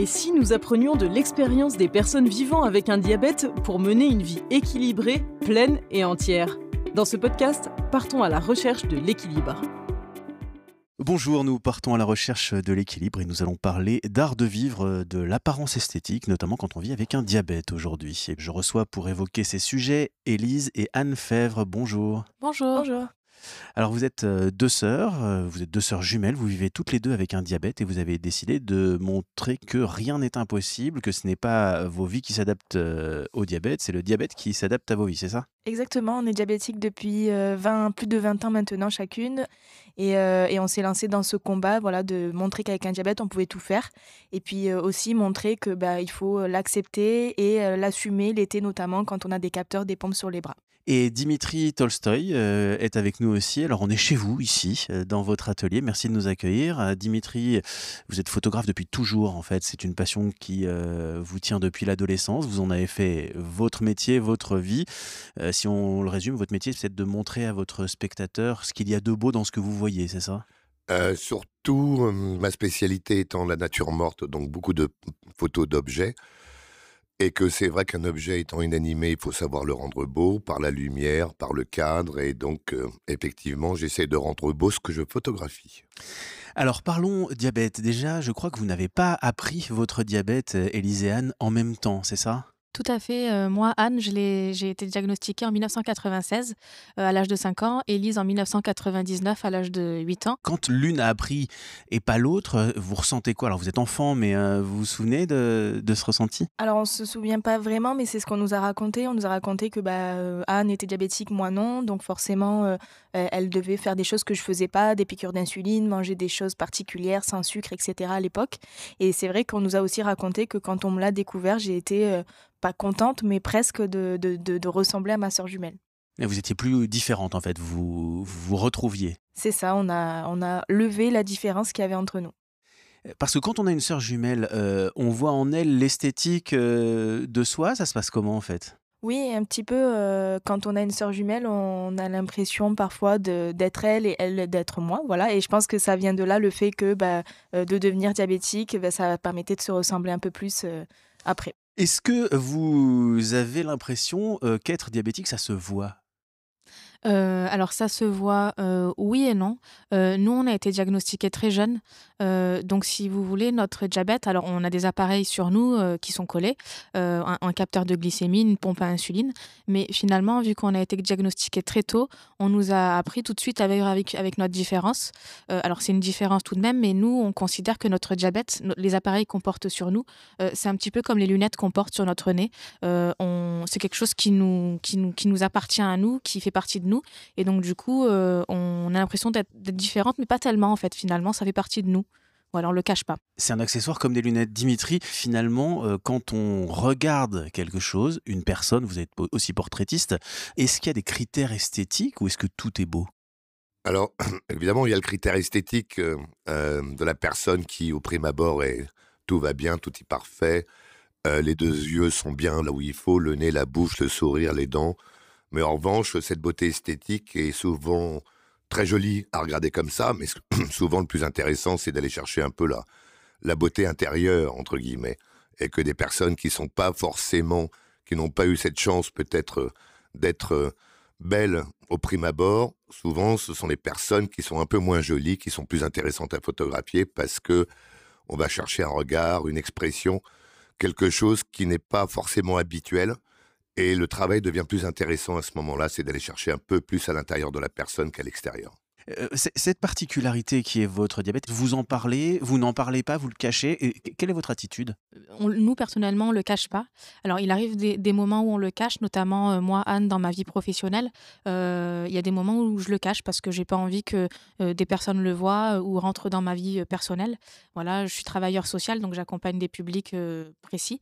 Et si nous apprenions de l'expérience des personnes vivant avec un diabète pour mener une vie équilibrée, pleine et entière? Dans ce podcast, partons à la recherche de l'équilibre. Bonjour, nous partons à la recherche de l'équilibre et nous allons parler d'art de vivre, de l'apparence esthétique, notamment quand on vit avec un diabète aujourd'hui. Et je reçois pour évoquer ces sujets Élise et Anne Fèvre. Bonjour. Bonjour. Bonjour. Alors vous êtes euh, deux sœurs, euh, vous êtes deux sœurs jumelles, vous vivez toutes les deux avec un diabète et vous avez décidé de montrer que rien n'est impossible, que ce n'est pas vos vies qui s'adaptent euh, au diabète, c'est le diabète qui s'adapte à vos vies, c'est ça? Exactement, on est diabétique depuis 20, plus de 20 ans maintenant chacune et, et on s'est lancé dans ce combat voilà, de montrer qu'avec un diabète on pouvait tout faire et puis aussi montrer que bah, il faut l'accepter et l'assumer l'été notamment quand on a des capteurs, des pompes sur les bras. Et Dimitri Tolstoï euh, est avec nous aussi. Alors on est chez vous ici, euh, dans votre atelier. Merci de nous accueillir. Euh, Dimitri, vous êtes photographe depuis toujours en fait. C'est une passion qui vous tient depuis l'adolescence. Vous en avez fait votre métier, votre vie. si on le résume, votre métier c'est de montrer à votre spectateur ce qu'il y a de beau dans ce que vous voyez, c'est ça? Surtout, ma spécialité étant la nature morte, donc beaucoup de photos d'objets. Et que c'est vrai qu'un objet étant inanimé, il faut savoir le rendre beau par la lumière, par le cadre. Et donc, euh, effectivement, j'essaie de rendre beau ce que je photographie. Alors parlons diabète. Déjà, je crois que vous n'avez pas appris votre diabète, Éliséane, en même temps, c'est ça? Tout à fait. Euh, moi, Anne, j'ai été diagnostiquée en 1996 euh, à l'âge de 5 ans, Élise en 1999 à l'âge de 8 ans. Quand l'une a appris et pas l'autre, euh, vous ressentez quoi? Alors vous êtes enfant, mais vous vous souvenez de, ce ressenti? Alors on se souvient pas vraiment, mais c'est ce qu'on nous a raconté. On nous a raconté que bah, Anne était diabétique, moi non, donc forcément elle devait faire des choses que je faisais pas, des piqûres d'insuline, manger des choses particulières, sans sucre, etc. à l'époque. Et c'est vrai qu'on nous a aussi raconté que quand on me l'a découvert, j'ai été pas contente, mais presque de, de, ressembler à ma sœur jumelle. Et vous étiez plus différente en fait, vous vous retrouviez. C'est ça, on a, on a levé la différence qu'il y avait entre nous. Parce que quand on a une sœur jumelle, euh, on voit en elle l'esthétique euh, de soi, ça se passe comment en fait? Oui, un petit peu. Euh, quand on a une sœur jumelle, on a l'impression parfois d'être elle et elle d'être moi. Voilà. Et je pense que ça vient de là le fait que bah, de devenir diabétique, bah, ça permettait de se ressembler un peu plus après. Est-ce que vous avez l'impression qu'être diabétique, ça se voit? Euh, alors ça se voit, euh, oui et non. Euh, nous, on a été diagnostiqués très jeunes. donc si vous voulez, notre diabète, alors on a des appareils sur nous qui sont collés, un, capteur de glycémie, une pompe à insuline. Mais finalement, vu qu'on a été diagnostiqués très tôt, on nous a appris tout de suite à vivre avec, notre différence. alors c'est une différence tout de même, mais nous, on considère que notre diabète, les appareils qu'on porte sur nous, c'est un petit peu comme les lunettes qu'on porte sur notre nez. c'est quelque chose qui nous, qui, nous, qui nous appartient à nous, qui fait partie de nous. Et donc, du coup, euh, on a l'impression d'être différente, mais pas tellement, en fait. Finalement, ça fait partie de nous. Ou alors, on le cache pas. C'est un accessoire comme des lunettes. Dimitri, finalement, euh, quand on regarde quelque chose, une personne, vous êtes aussi portraitiste, est-ce qu'il y a des critères esthétiques ou est-ce que tout est beau? Alors, évidemment, il y a le critère esthétique euh, de la personne qui, au prime abord, est tout va bien, tout est parfait. les deux yeux sont bien là où il faut, le nez, la bouche, le sourire, les dents. Mais en revanche, cette beauté esthétique est souvent très jolie à regarder comme ça, mais souvent le plus intéressant, c'est d'aller chercher un peu la, la beauté intérieure, entre guillemets. Et que des personnes qui sont pas forcément, qui n'ont pas eu cette chance peut-être euh, d'être euh, belles au prime abord, souvent ce sont les personnes qui sont un peu moins jolies, qui sont plus intéressantes à photographier parce que on va chercher un regard, une expression, quelque chose qui n'est pas forcément habituel et le travail devient plus intéressant à ce moment-là, c'est d'aller chercher un peu plus à l'intérieur de la personne qu'à l'extérieur. Euh, cette particularité qui est votre diabète, vous en parlez, vous n'en parlez pas, vous le cachez. Et quelle est votre attitude? Nous, personnellement, on ne le cache pas. Alors, il arrive des, moments où on le cache, notamment euh, moi, Anne, dans ma vie professionnelle. Euh, il y a des moments où je le cache parce que j'ai pas envie que des personnes le voient ou rentrent dans ma vie personnelle. Voilà, je suis travailleur social, donc j'accompagne des publics précis,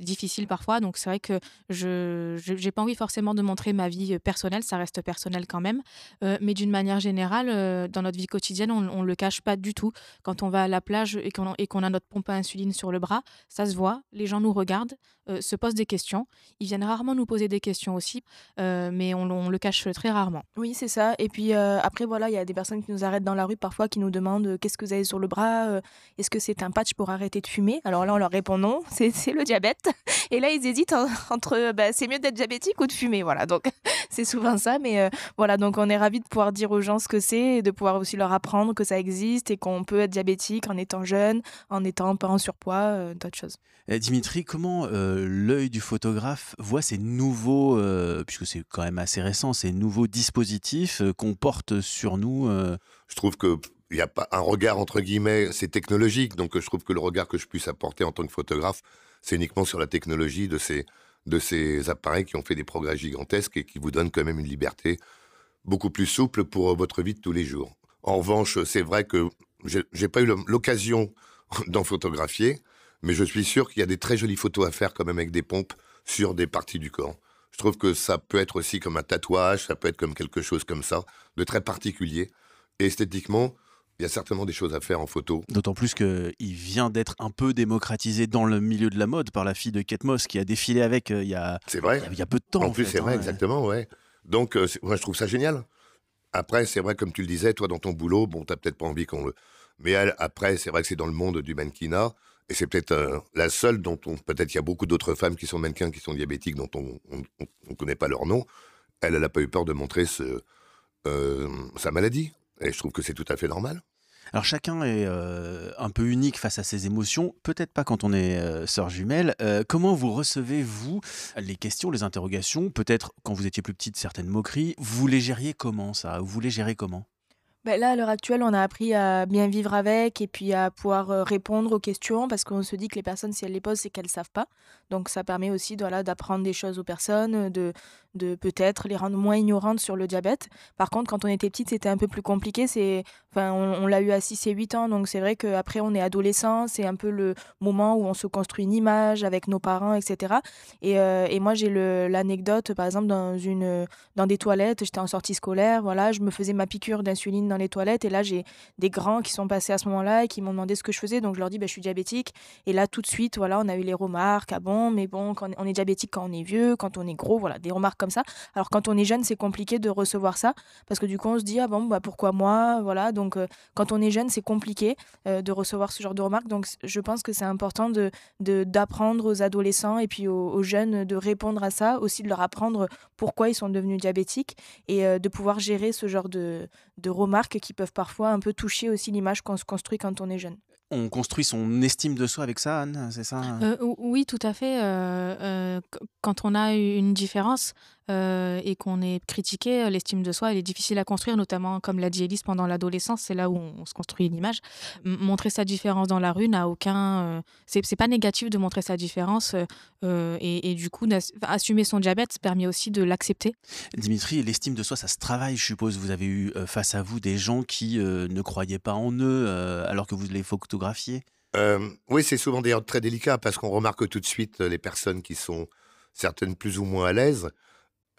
difficiles parfois. Donc, c'est vrai que je n'ai pas envie forcément de montrer ma vie personnelle, ça reste personnel quand même. mais d'une manière générale, général, euh, dans notre vie quotidienne, on ne le cache pas du tout. Quand on va à la plage et qu'on a notre pompe à insuline sur le bras, ça se voit, les gens nous regardent, euh, se posent des questions. Ils viennent rarement nous poser des questions aussi, euh, mais on, on le cache très rarement. Oui, c'est ça. Et puis après, voilà, il y a des personnes qui nous arrêtent dans la rue parfois, qui nous demandent qu'est-ce que vous avez sur le bras Est-ce que c'est un patch pour arrêter de fumer? Alors là, on leur répond non, c'est le diabète. Et là, ils hésitent entre bah, c'est mieux d'être diabétique ou de fumer. Voilà, donc c'est souvent ça. Mais voilà, donc on est ravis de pouvoir dire aux gens ce que c'est et de pouvoir aussi leur apprendre que ça existe et qu'on peut être diabétique en étant jeune, en étant pas en surpoids, euh, d'autres choses. Eh, Dimitri, comment euh, l'œil du photographe voit ces nouveaux, euh, puisque c'est quand même assez récent, ces nouveaux dispositifs qu'on porte sur nous Je trouve que il n'y a pas un regard entre guillemets, c'est technologique, donc je trouve que le regard que je puisse apporter en tant que photographe, c'est uniquement sur la technologie de ces de ces appareils qui ont fait des progrès gigantesques et qui vous donnent quand même une liberté beaucoup plus souple pour euh, votre vie de tous les jours. En revanche, c'est vrai que j'ai pas eu l'occasion d'en photographier, mais je suis sûr qu'il y a des très jolies photos à faire quand même avec des pompes sur des parties du corps. Je trouve que ça peut être aussi comme un tatouage, ça peut être comme quelque chose comme ça, de très particulier. Et esthétiquement, il y a certainement des choses à faire en photo. D'autant plus qu'il vient d'être un peu démocratisé dans le milieu de la mode par la fille de Kate Moss qui a défilé avec euh, il y a, vrai. Il y a peu de temps. En, plus, c'est vrai, hein, exactement, ouais. Donc, euh, moi, je trouve ça génial. Après, c'est vrai, comme tu le disais, toi, dans ton boulot, bon, t'as peut-être pas envie qu'on le. Mais après, c'est vrai que c'est dans le monde du mannequinat. Et c'est peut-être euh, la seule dont on. Peut-être il y a beaucoup d'autres femmes qui sont mannequins, qui sont diabétiques, dont on ne connaît pas leur nom. Elle, elle n'a pas eu peur de montrer euh, sa maladie. Et je trouve que c'est tout à fait normal. Alors chacun est euh, un peu unique face à ses émotions, peut-être pas quand on est euh, sœur jumelle. Euh, comment vous recevez, vous, les questions, les interrogations Peut-être quand vous étiez plus petite, certaines moqueries. Vous les gériez comment ça Vous les gérez comment? Ben là, à l'heure actuelle, on a appris à bien vivre avec et puis à pouvoir répondre aux questions parce qu'on se dit que les personnes, si elles les posent, c'est qu'elles ne savent pas. Donc ça permet aussi voilà, d'apprendre des choses aux personnes, de, de peut-être les rendre moins ignorantes sur le diabète. Par contre, quand on était petite, c'était un peu plus compliqué. C'est, enfin, on, l'a eu à 6 et 8 ans, donc c'est vrai qu'après, on est adolescent, c'est un peu le moment où on se construit une image avec nos parents, etc. Et, euh, et moi, j'ai l'anecdote, par exemple, dans, une, dans des toilettes, j'étais en sortie scolaire, voilà, je me faisais ma piqûre d'insuline dans les toilettes, et là, j'ai des grands qui sont passés à ce moment-là et qui m'ont demandé ce que je faisais, donc je leur dis, bah, je suis diabétique. Et là, tout de suite, voilà, on a eu les remarques, ah bon, mais bon, quand on est diabétique quand on est vieux, quand on est gros, voilà, des remarques ça. Alors quand on est jeune, c'est compliqué de recevoir ça parce que du coup on se dit ah bon bah pourquoi moi voilà. Donc euh, quand on est jeune c'est compliqué euh, de recevoir ce genre de remarques. Donc je pense que c'est important de d'apprendre aux adolescents et puis aux, jeunes de répondre à ça aussi de leur apprendre pourquoi ils sont devenus diabétiques et euh, de pouvoir gérer ce genre de, de remarques qui peuvent parfois un peu toucher aussi l'image qu'on se construit quand on est jeune on construit son estime de soi avec ça, Anne, c'est ça? Euh, Oui, tout à fait. Euh, euh, quand on a une différence, euh, et qu'on est critiqué, euh, l'estime de soi, elle est difficile à construire, notamment, comme l'a dit Elise, pendant l'adolescence, c'est là où on, se construit une image. montrer sa différence dans la rue n'a aucun... Euh, c'est pas négatif de montrer sa différence, et, du coup, assumer son diabète permet aussi de l'accepter. Dimitri, l'estime de soi, ça se travaille, je suppose. Vous avez eu face à vous des gens qui ne croyaient pas en eux, alors que vous les photographiez? Oui, c'est souvent d'ailleurs très délicat, parce qu'on remarque tout de suite les personnes qui sont certaines plus ou moins à l'aise.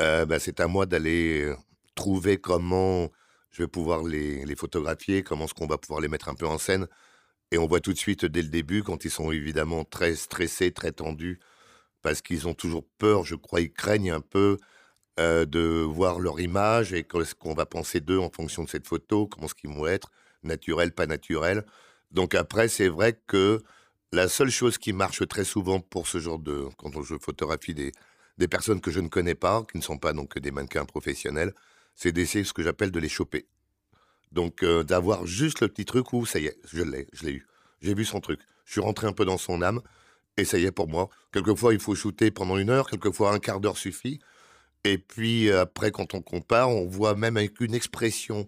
Euh, bah, c'est à moi d'aller trouver comment je vais pouvoir les, photographier, comment est-ce qu'on va pouvoir les mettre un peu en scène. Et on voit tout de suite dès le début, quand ils sont évidemment très stressés, très tendus, parce qu'ils ont toujours peur, je crois, ils craignent un peu de voir leur image et ce qu'on va penser d'eux en fonction de cette photo, comment ce qu'ils vont être, naturel, pas naturel. Donc après, c'est vrai que la seule chose qui marche très souvent pour ce genre de... quand je photographie des, des personnes que je ne connais pas, qui ne sont pas donc des mannequins professionnels, c'est d'essayer ce que j'appelle de les choper. Donc euh, d'avoir juste le petit truc où ça y est, je l'ai, je l'ai eu. J'ai vu son truc. Je suis rentré un peu dans son âme et ça y est pour moi. Quelquefois il faut shooter pendant une heure, quelquefois un quart d'heure suffit. Et puis après quand on compare, on voit même avec une expression,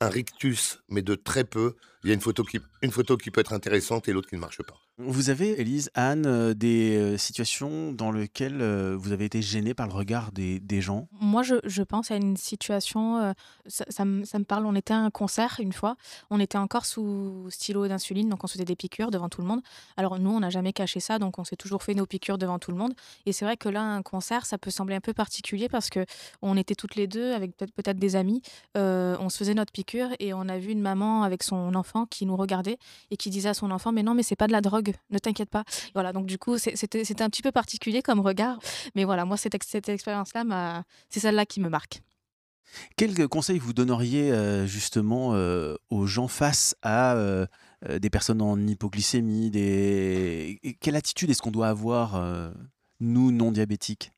un rictus, mais de très peu, il y a une photo, qui, une photo qui peut être intéressante et l'autre qui ne marche pas. Vous avez, Élise, Anne, euh, des euh, situations dans lesquelles euh, vous avez été gênée par le regard des, gens? Moi, je, pense à une situation, ça, me, parle, on était à un concert une fois, on était encore sous stylo d'insuline, donc on se faisait des piqûres devant tout le monde. Alors nous, on n'a jamais caché ça, donc on s'est toujours fait nos piqûres devant tout le monde. Et c'est vrai que là, un concert, ça peut sembler un peu particulier parce que on était toutes les deux avec peut-être peut-être des amis, on se faisait notre piqûre et on a vu une maman avec son enfant qui nous regardait et qui disait à son enfant, mais non, mais c'est pas de la drogue ne t'inquiète pas. Voilà, donc du coup, c'était un petit peu particulier comme regard. Mais voilà, moi, cette, cette expérience-là, c'est celle-là qui me marque. Quel conseil vous donneriez euh, justement euh, aux gens face à euh, des personnes en hypoglycémie des... Quelle attitude est-ce qu'on doit avoir, nous, non diabétiques?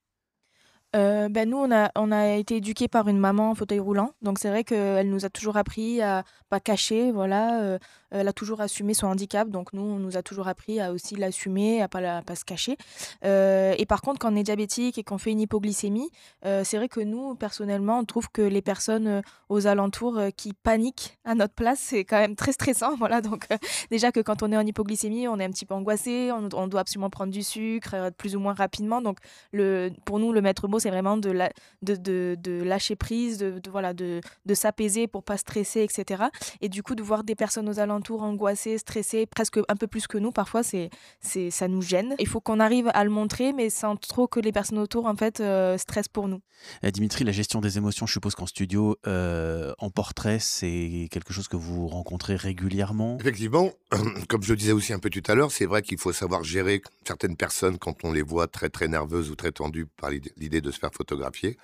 Ben nous, on a, on a été éduqués par une maman en fauteuil roulant. Donc, c'est vrai qu'elle nous a toujours appris à pas cacher, voilà, elle a toujours assumé son handicap, donc nous, on nous a toujours appris à aussi l'assumer, à pas, pas se cacher. Euh, et par contre, quand on est diabétique et qu'on fait une hypoglycémie, euh, c'est vrai que nous, personnellement, on trouve que les personnes euh, aux alentours qui paniquent à notre place, c'est quand même très stressant. Voilà, donc déjà que quand on est en hypoglycémie, on est un petit peu angoissé, on, doit absolument prendre du sucre plus ou moins rapidement. Donc le, pour nous, le maître mot, c'est vraiment de, la, de, de, de, lâcher prise, de, voilà, de, de s'apaiser pour pas stresser, etc. Et du coup, de voir des personnes aux alentours angoissés, stressés, presque un peu plus que nous. Parfois, c'est, c'est, ça nous gêne. Il faut qu'on arrive à le montrer, mais sans trop que les personnes autour, en fait, euh, stressent pour nous. Eh, Dimitri, la gestion des émotions, je suppose qu'en studio, euh, en portrait, c'est quelque chose que vous rencontrez régulièrement? Effectivement, comme je le disais aussi un peu tout à l'heure, c'est vrai qu'il faut savoir gérer certaines personnes quand on les voit très très nerveuses ou très tendues par l'idée de se faire photographier.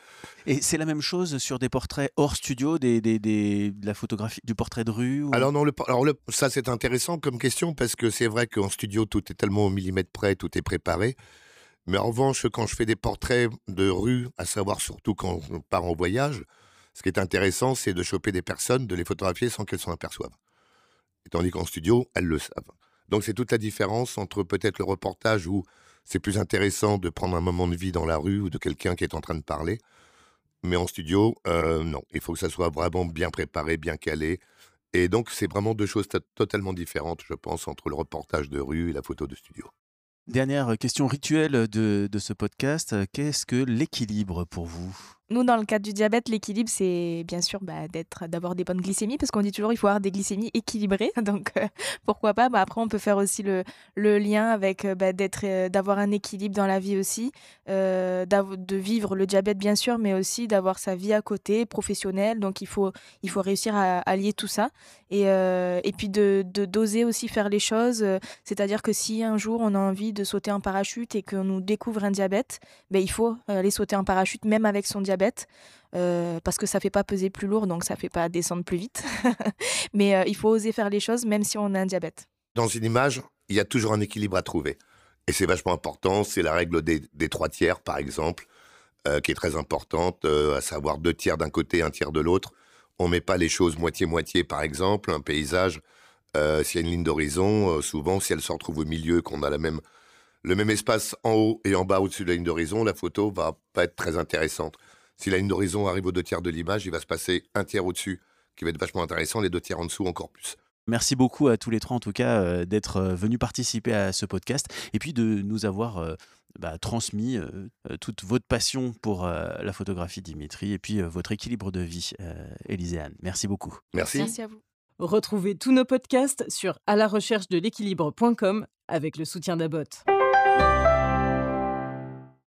Et c'est la même chose sur des portraits hors studio, des, des, des de la photographie, du portrait de rue Alors non, le, alors le, ça c'est intéressant comme question parce que c'est vrai qu'en studio tout est tellement au millimètre près, tout est préparé. Mais en revanche, quand je fais des portraits de rue, à savoir surtout quand on part en voyage, ce qui est intéressant, c'est de choper des personnes, de les photographier sans qu'elles s'en aperçoivent. Et tandis qu'en studio, elles le savent. Donc c'est toute la différence entre peut-être le reportage où c'est plus intéressant de prendre un moment de vie dans la rue ou de quelqu'un qui est en train de parler. Mais en studio, euh, non. Il faut que ça soit vraiment bien préparé, bien calé. Et donc, c'est vraiment deux choses totalement différentes, je pense, entre le reportage de rue et la photo de studio. Dernière question rituelle de, de ce podcast. Qu'est-ce que l'équilibre pour vous? Nous, dans le cadre du diabète, l'équilibre, c'est bien sûr bah, d'être, d'avoir des bonnes glycémies, parce qu'on dit toujours il faut avoir des glycémies équilibrées. Donc, euh, pourquoi pas? Bah, Après, on peut faire aussi le, lien avec euh, bah, d'être, euh, d'avoir un équilibre dans la vie aussi, de vivre le diabète, bien sûr, mais aussi d'avoir sa vie à côté, professionnelle. Donc, il faut, il faut réussir à allier tout ça. Et, et puis, de, d'oser aussi faire les choses. c'est-à-dire que si un jour, on a envie de sauter en parachute et qu'on nous découvre un diabète, ben, il faut aller sauter en parachute, même avec son diabète euh, parce que ça fait pas peser plus lourd, donc ça fait pas descendre plus vite. Mais euh, il faut oser faire les choses, même si on a un diabète. Dans une image, il y a toujours un équilibre à trouver. Et c'est vachement important, c'est la règle des, trois tiers, par exemple, euh, qui est très importante, à savoir deux tiers d'un côté, un tiers de l'autre. On met pas les choses moitié-moitié, par exemple, un paysage, s'il y a une ligne d'horizon, souvent, si elle se retrouve au milieu, qu'on a la même, le même espace en haut et en bas au-dessus de la ligne d'horizon, la photo va pas être très intéressante. Si la ligne d'horizon arrive aux deux tiers de l'image, il va se passer un tiers au-dessus, qui va être vachement intéressant, les deux tiers en dessous encore plus. Merci beaucoup à tous les trois, en tout cas, euh, d'être euh, venus participer à ce podcast et puis de nous avoir euh, bah, transmis toute votre passion pour la photographie, Dimitri, et puis votre équilibre de vie, Éliséane. Merci beaucoup. Merci. Merci à vous. Retrouvez tous nos podcasts sur à la recherche de l'équilibre.com avec le soutien d'Abot.